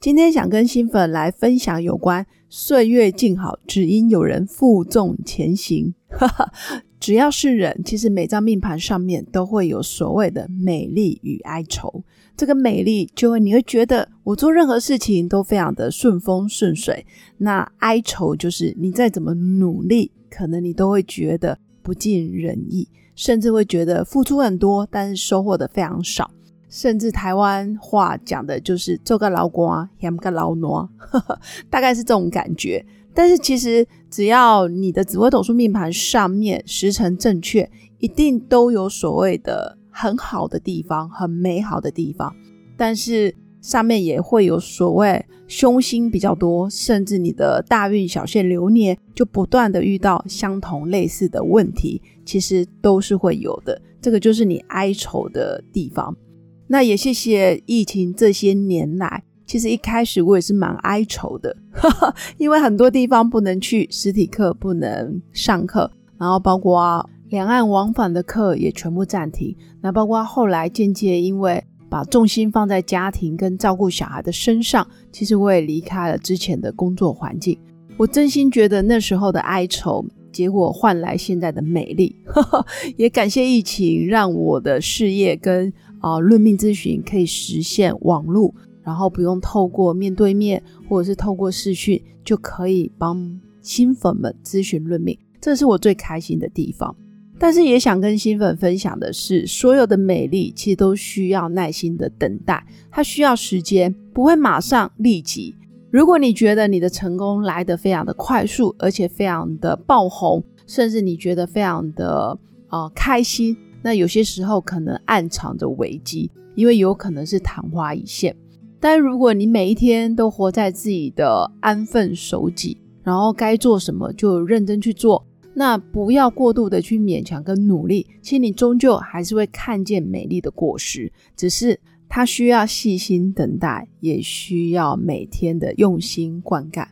今天想跟新粉来分享有关岁月静好，只因有人负重前行。只要是人，其实每张命盘上面都会有所谓的美丽与哀愁。这个美丽，就会你会觉得我做任何事情都非常的顺风顺水；那哀愁就是你再怎么努力，可能你都会觉得不尽人意，甚至会觉得付出很多，但是收获的非常少。甚至台湾话讲的就是做个老瓜，养个老挪，大概是这种感觉。但是其实只要你的紫微斗数命盘上面时辰正确，一定都有所谓的很好的地方，很美好的地方。但是上面也会有所谓凶星比较多，甚至你的大运小限流年就不断的遇到相同类似的问题，其实都是会有的。这个就是你哀愁的地方。那也谢谢疫情这些年来，其实一开始我也是蛮哀愁的，因为很多地方不能去，实体课不能上课，然后包括两岸往返的课也全部暂停。那包括后来间接因为把重心放在家庭跟照顾小孩的身上，其实我也离开了之前的工作环境。我真心觉得那时候的哀愁，结果换来现在的美丽。也感谢疫情，让我的事业跟啊，论命咨询可以实现网络，然后不用透过面对面或者是透过视讯，就可以帮新粉们咨询论命，这是我最开心的地方。但是也想跟新粉分享的是，所有的美丽其实都需要耐心的等待，它需要时间，不会马上立即。如果你觉得你的成功来得非常的快速，而且非常的爆红，甚至你觉得非常的啊开心。那有些时候可能暗藏着危机，因为有可能是昙花一现。但如果你每一天都活在自己的安分守己，然后该做什么就认真去做，那不要过度的去勉强跟努力，其实你终究还是会看见美丽的果实，只是它需要细心等待，也需要每天的用心灌溉。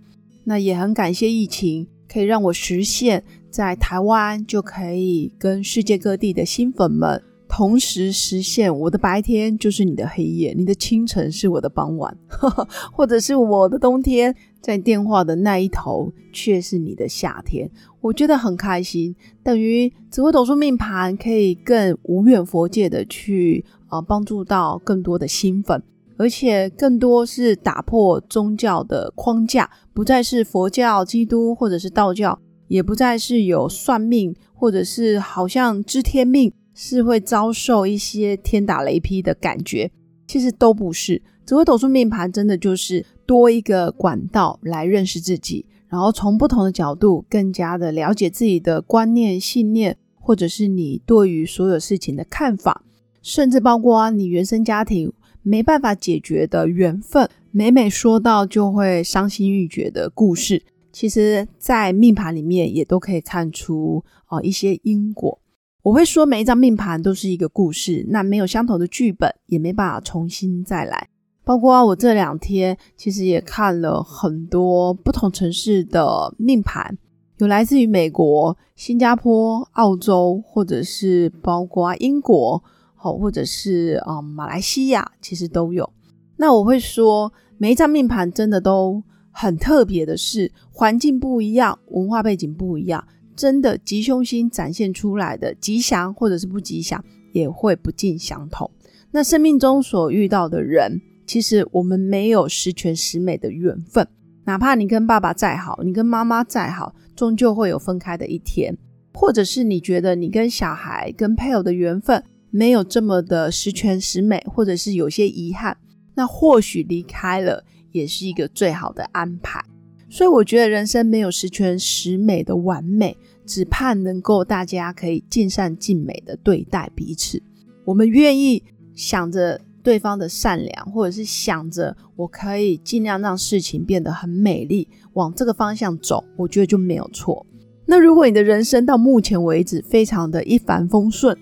那也很感谢疫情，可以让我实现。在台湾就可以跟世界各地的新粉们同时实现，我的白天就是你的黑夜，你的清晨是我的傍晚，或者是我的冬天，在电话的那一头却是你的夏天，我觉得很开心。等于紫微斗数命盘可以更无远佛界的去啊帮助到更多的新粉，而且更多是打破宗教的框架，不再是佛教、基督或者是道教。也不再是有算命，或者是好像知天命是会遭受一些天打雷劈的感觉，其实都不是。紫微斗数命盘真的就是多一个管道来认识自己，然后从不同的角度更加的了解自己的观念、信念，或者是你对于所有事情的看法，甚至包括你原生家庭没办法解决的缘分，每每说到就会伤心欲绝的故事。其实，在命盘里面也都可以看出哦一些因果。我会说，每一张命盘都是一个故事，那没有相同的剧本，也没办法重新再来。包括我这两天其实也看了很多不同城市的命盘，有来自于美国、新加坡、澳洲，或者是包括英国，好，或者是啊马来西亚，其实都有。那我会说，每一张命盘真的都。很特别的是，环境不一样，文化背景不一样，真的吉凶星展现出来的吉祥或者是不吉祥，也会不尽相同。那生命中所遇到的人，其实我们没有十全十美的缘分，哪怕你跟爸爸再好，你跟妈妈再好，终究会有分开的一天。或者是你觉得你跟小孩、跟配偶的缘分没有这么的十全十美，或者是有些遗憾，那或许离开了。也是一个最好的安排，所以我觉得人生没有十全十美的完美，只盼能够大家可以尽善尽美的对待彼此。我们愿意想着对方的善良，或者是想着我可以尽量让事情变得很美丽，往这个方向走，我觉得就没有错。那如果你的人生到目前为止非常的一帆风顺，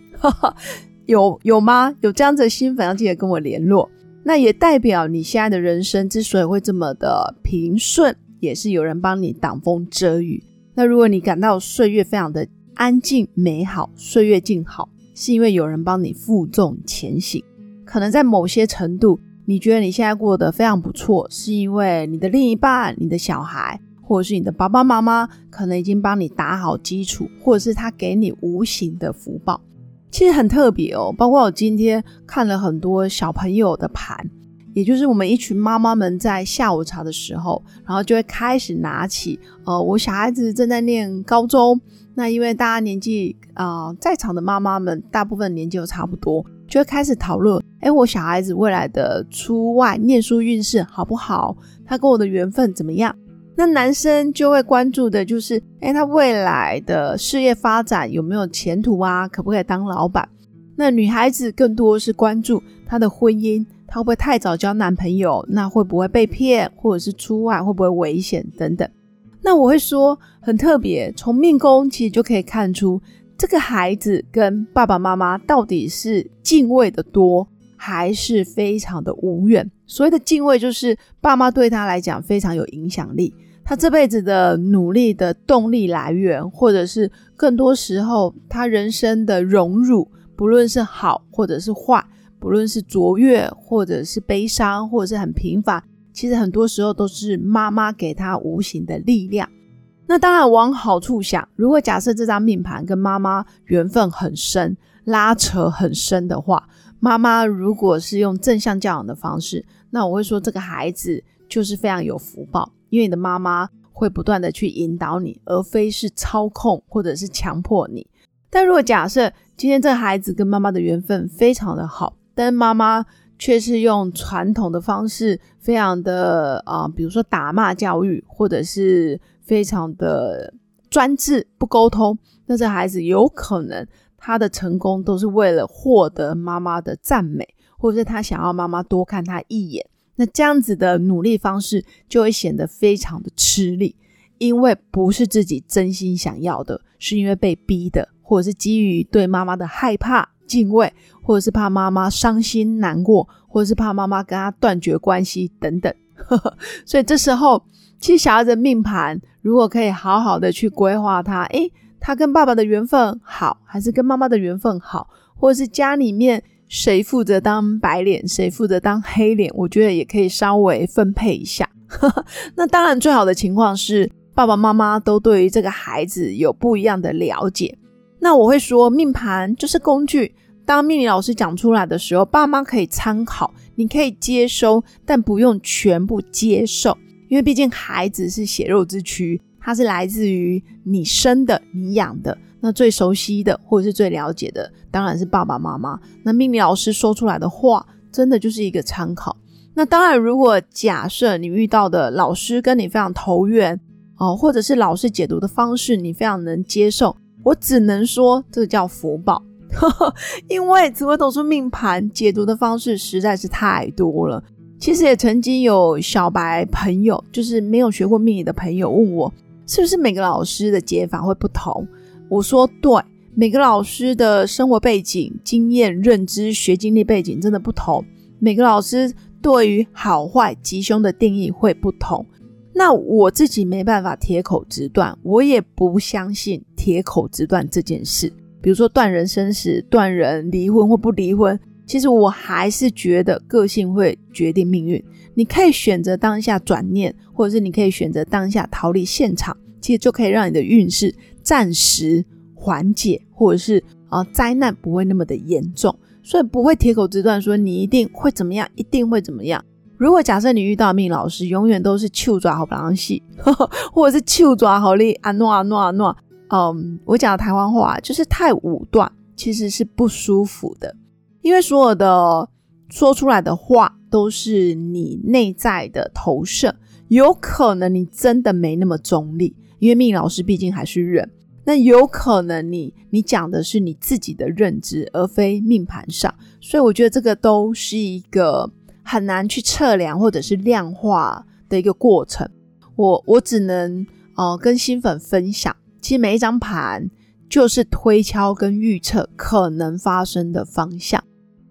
有有吗？有这样子的新粉要记得跟我联络。那也代表你现在的人生之所以会这么的平顺，也是有人帮你挡风遮雨。那如果你感到岁月非常的安静美好，岁月静好，是因为有人帮你负重前行。可能在某些程度，你觉得你现在过得非常不错，是因为你的另一半、你的小孩，或者是你的爸爸妈妈，可能已经帮你打好基础，或者是他给你无形的福报。其实很特别哦，包括我今天看了很多小朋友的盘，也就是我们一群妈妈们在下午茶的时候，然后就会开始拿起，呃，我小孩子正在念高中，那因为大家年纪啊，在场的妈妈们大部分年纪都差不多，就会开始讨论，哎，我小孩子未来的出外念书运势好不好？他跟我的缘分怎么样？那男生就会关注的就是，哎，他未来的事业发展有没有前途啊？可不可以当老板？那女孩子更多是关注她的婚姻，她会不会太早交男朋友？那会不会被骗，或者是出外会不会危险等等？那我会说很特别，从命宫其实就可以看出这个孩子跟爸爸妈妈到底是敬畏的多，还是非常的无怨。所谓的敬畏，就是爸妈对他来讲非常有影响力。他这辈子的努力的动力来源，或者是更多时候他人生的荣辱，不论是好或者是坏，不论是卓越或者是悲伤，或者是很平凡，其实很多时候都是妈妈给他无形的力量。那当然往好处想，如果假设这张命盘跟妈妈缘分很深，拉扯很深的话，妈妈如果是用正向教养的方式，那我会说这个孩子就是非常有福报。因为你的妈妈会不断的去引导你，而非是操控或者是强迫你。但如果假设今天这个孩子跟妈妈的缘分非常的好，但妈妈却是用传统的方式，非常的啊，比如说打骂教育，或者是非常的专制不沟通，那这孩子有可能他的成功都是为了获得妈妈的赞美，或者是他想要妈妈多看他一眼。那这样子的努力方式就会显得非常的吃力，因为不是自己真心想要的，是因为被逼的，或者是基于对妈妈的害怕、敬畏，或者是怕妈妈伤心难过，或者是怕妈妈跟他断绝关系等等。所以这时候，其实小孩子命盘如果可以好好的去规划他，诶，他跟爸爸的缘分好，还是跟妈妈的缘分好，或者是家里面。谁负责当白脸，谁负责当黑脸？我觉得也可以稍微分配一下。那当然，最好的情况是爸爸妈妈都对于这个孩子有不一样的了解。那我会说，命盘就是工具。当命理老师讲出来的时候，爸妈可以参考，你可以接收，但不用全部接受，因为毕竟孩子是血肉之躯，他是来自于你生的、你养的。那最熟悉的或者是最了解的，当然是爸爸妈妈。那命理老师说出来的话，真的就是一个参考。那当然，如果假设你遇到的老师跟你非常投缘哦，或者是老师解读的方式你非常能接受，我只能说这叫福报。因为紫微斗数命盘解读的方式实在是太多了。其实也曾经有小白朋友，就是没有学过命理的朋友问我，是不是每个老师的解法会不同？我说对，每个老师的生活背景、经验、认知、学经历背景真的不同，每个老师对于好坏吉凶的定义会不同。那我自己没办法铁口直断，我也不相信铁口直断这件事。比如说断人生死、断人离婚或不离婚，其实我还是觉得个性会决定命运。你可以选择当下转念，或者是你可以选择当下逃离现场，其实就可以让你的运势。暂时缓解，或者是啊灾难不会那么的严重，所以不会铁口直断说你一定会怎么样，一定会怎么样。如果假设你遇到命老师，永远都是秋爪好不狼戏，或者是秋爪好力啊诺啊诺啊诺，嗯，我讲的台湾话就是太武断，其实是不舒服的，因为所有的说出来的话都是你内在的投射，有可能你真的没那么中立。因为命老师毕竟还是人，那有可能你你讲的是你自己的认知，而非命盘上，所以我觉得这个都是一个很难去测量或者是量化的一个过程。我我只能呃跟新粉分享，其实每一张盘就是推敲跟预测可能发生的方向，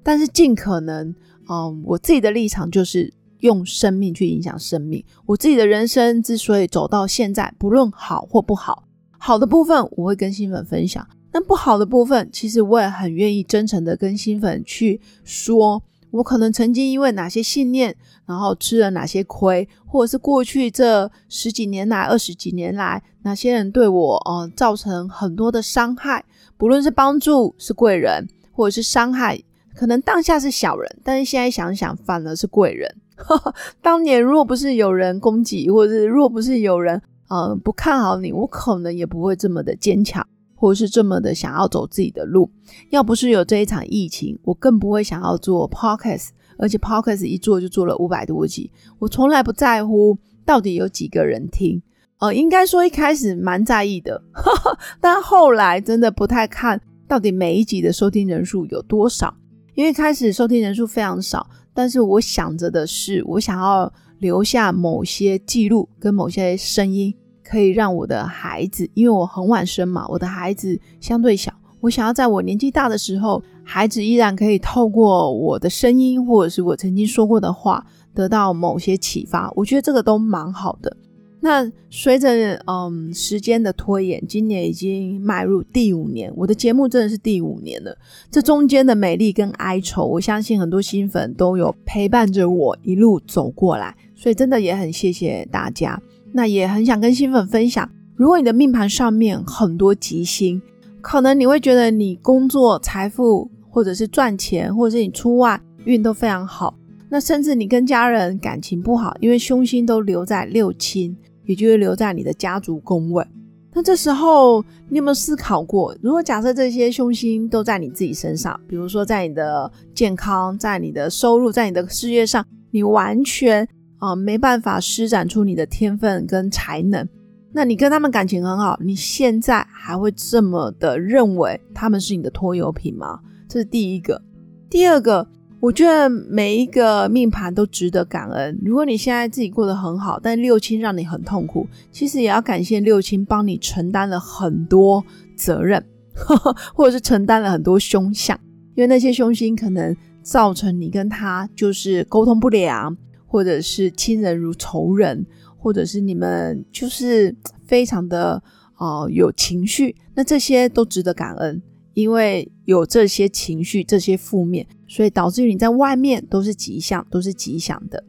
但是尽可能，嗯，我自己的立场就是用生命去影响生命。我自己的人生之所以走到现在，不论好或不好，好的部分我会跟新粉分享，那不好的部分，其实我也很愿意真诚的跟新粉去说。我可能曾经因为哪些信念，然后吃了哪些亏，或者是过去这十几年来、二十几年来，哪些人对我呃造成很多的伤害，不论是帮助是贵人，或者是伤害，可能当下是小人，但是现在想想反而是贵人。当年若不是有人攻击，或者是若不是有人呃不看好你，我可能也不会这么的坚强。或是这么的想要走自己的路，要不是有这一场疫情，我更不会想要做 podcast，而且 podcast 一做就做了五百多集。我从来不在乎到底有几个人听，呃，应该说一开始蛮在意的，但后来真的不太看到底每一集的收听人数有多少，因为开始收听人数非常少，但是我想着的是，我想要留下某些记录跟某些声音。可以让我的孩子，因为我很晚生嘛，我的孩子相对小，我想要在我年纪大的时候，孩子依然可以透过我的声音，或者是我曾经说过的话，得到某些启发。我觉得这个都蛮好的。那随着嗯时间的拖延，今年已经迈入第五年，我的节目真的是第五年了。这中间的美丽跟哀愁，我相信很多新粉都有陪伴着我一路走过来，所以真的也很谢谢大家。那也很想跟新粉分享，如果你的命盘上面很多吉星，可能你会觉得你工作、财富，或者是赚钱，或者是你出外运都非常好。那甚至你跟家人感情不好，因为凶星都留在六亲，也就是留在你的家族宫位。那这时候你有没有思考过，如果假设这些凶星都在你自己身上，比如说在你的健康、在你的收入、在你的事业上，你完全。啊，没办法施展出你的天分跟才能，那你跟他们感情很好，你现在还会这么的认为他们是你的拖油瓶吗？这是第一个。第二个，我觉得每一个命盘都值得感恩。如果你现在自己过得很好，但六亲让你很痛苦，其实也要感谢六亲帮你承担了很多责任，或者是承担了很多凶相，因为那些凶星可能造成你跟他就是沟通不良。或者是亲人如仇人，或者是你们就是非常的哦有情绪，那这些都值得感恩，因为有这些情绪、这些负面，所以导致于你在外面都是吉祥，都是吉祥的。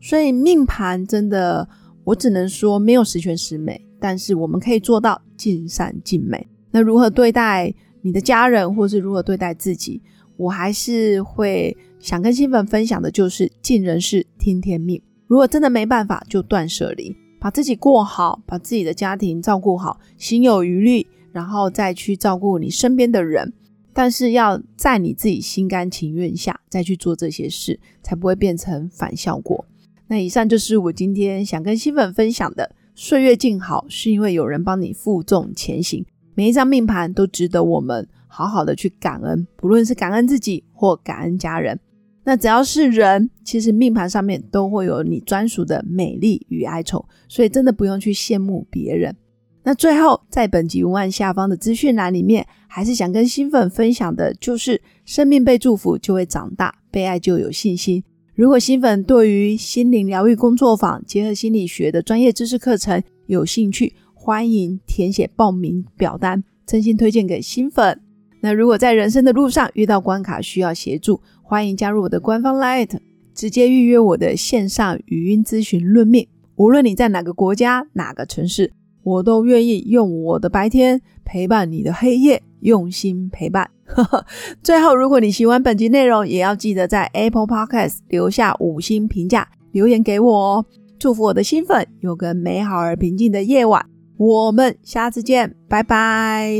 所以命盘真的，我只能说没有十全十美，但是我们可以做到尽善尽美。那如何对待你的家人，或是如何对待自己，我还是会。想跟新粉分享的就是尽人事听天命。如果真的没办法，就断舍离，把自己过好，把自己的家庭照顾好，心有余力，然后再去照顾你身边的人。但是要在你自己心甘情愿下再去做这些事，才不会变成反效果。那以上就是我今天想跟新粉分享的。岁月静好，是因为有人帮你负重前行。每一张命盘都值得我们好好的去感恩，不论是感恩自己或感恩家人。那只要是人，其实命盘上面都会有你专属的美丽与哀愁，所以真的不用去羡慕别人。那最后，在本集文案下方的资讯栏里面，还是想跟新粉分享的，就是生命被祝福就会长大，被爱就有信心。如果新粉对于心灵疗愈工作坊结合心理学的专业知识课程有兴趣，欢迎填写报名表单，真心推荐给新粉。那如果在人生的路上遇到关卡需要协助，欢迎加入我的官方 Light，直接预约我的线上语音咨询论命。无论你在哪个国家、哪个城市，我都愿意用我的白天陪伴你的黑夜，用心陪伴。最后，如果你喜欢本集内容，也要记得在 Apple Podcast 留下五星评价，留言给我哦。祝福我的新粉有个美好而平静的夜晚。我们下次见，拜拜。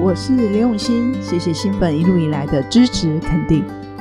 我是刘永新，谢谢新粉一路以来的支持肯定。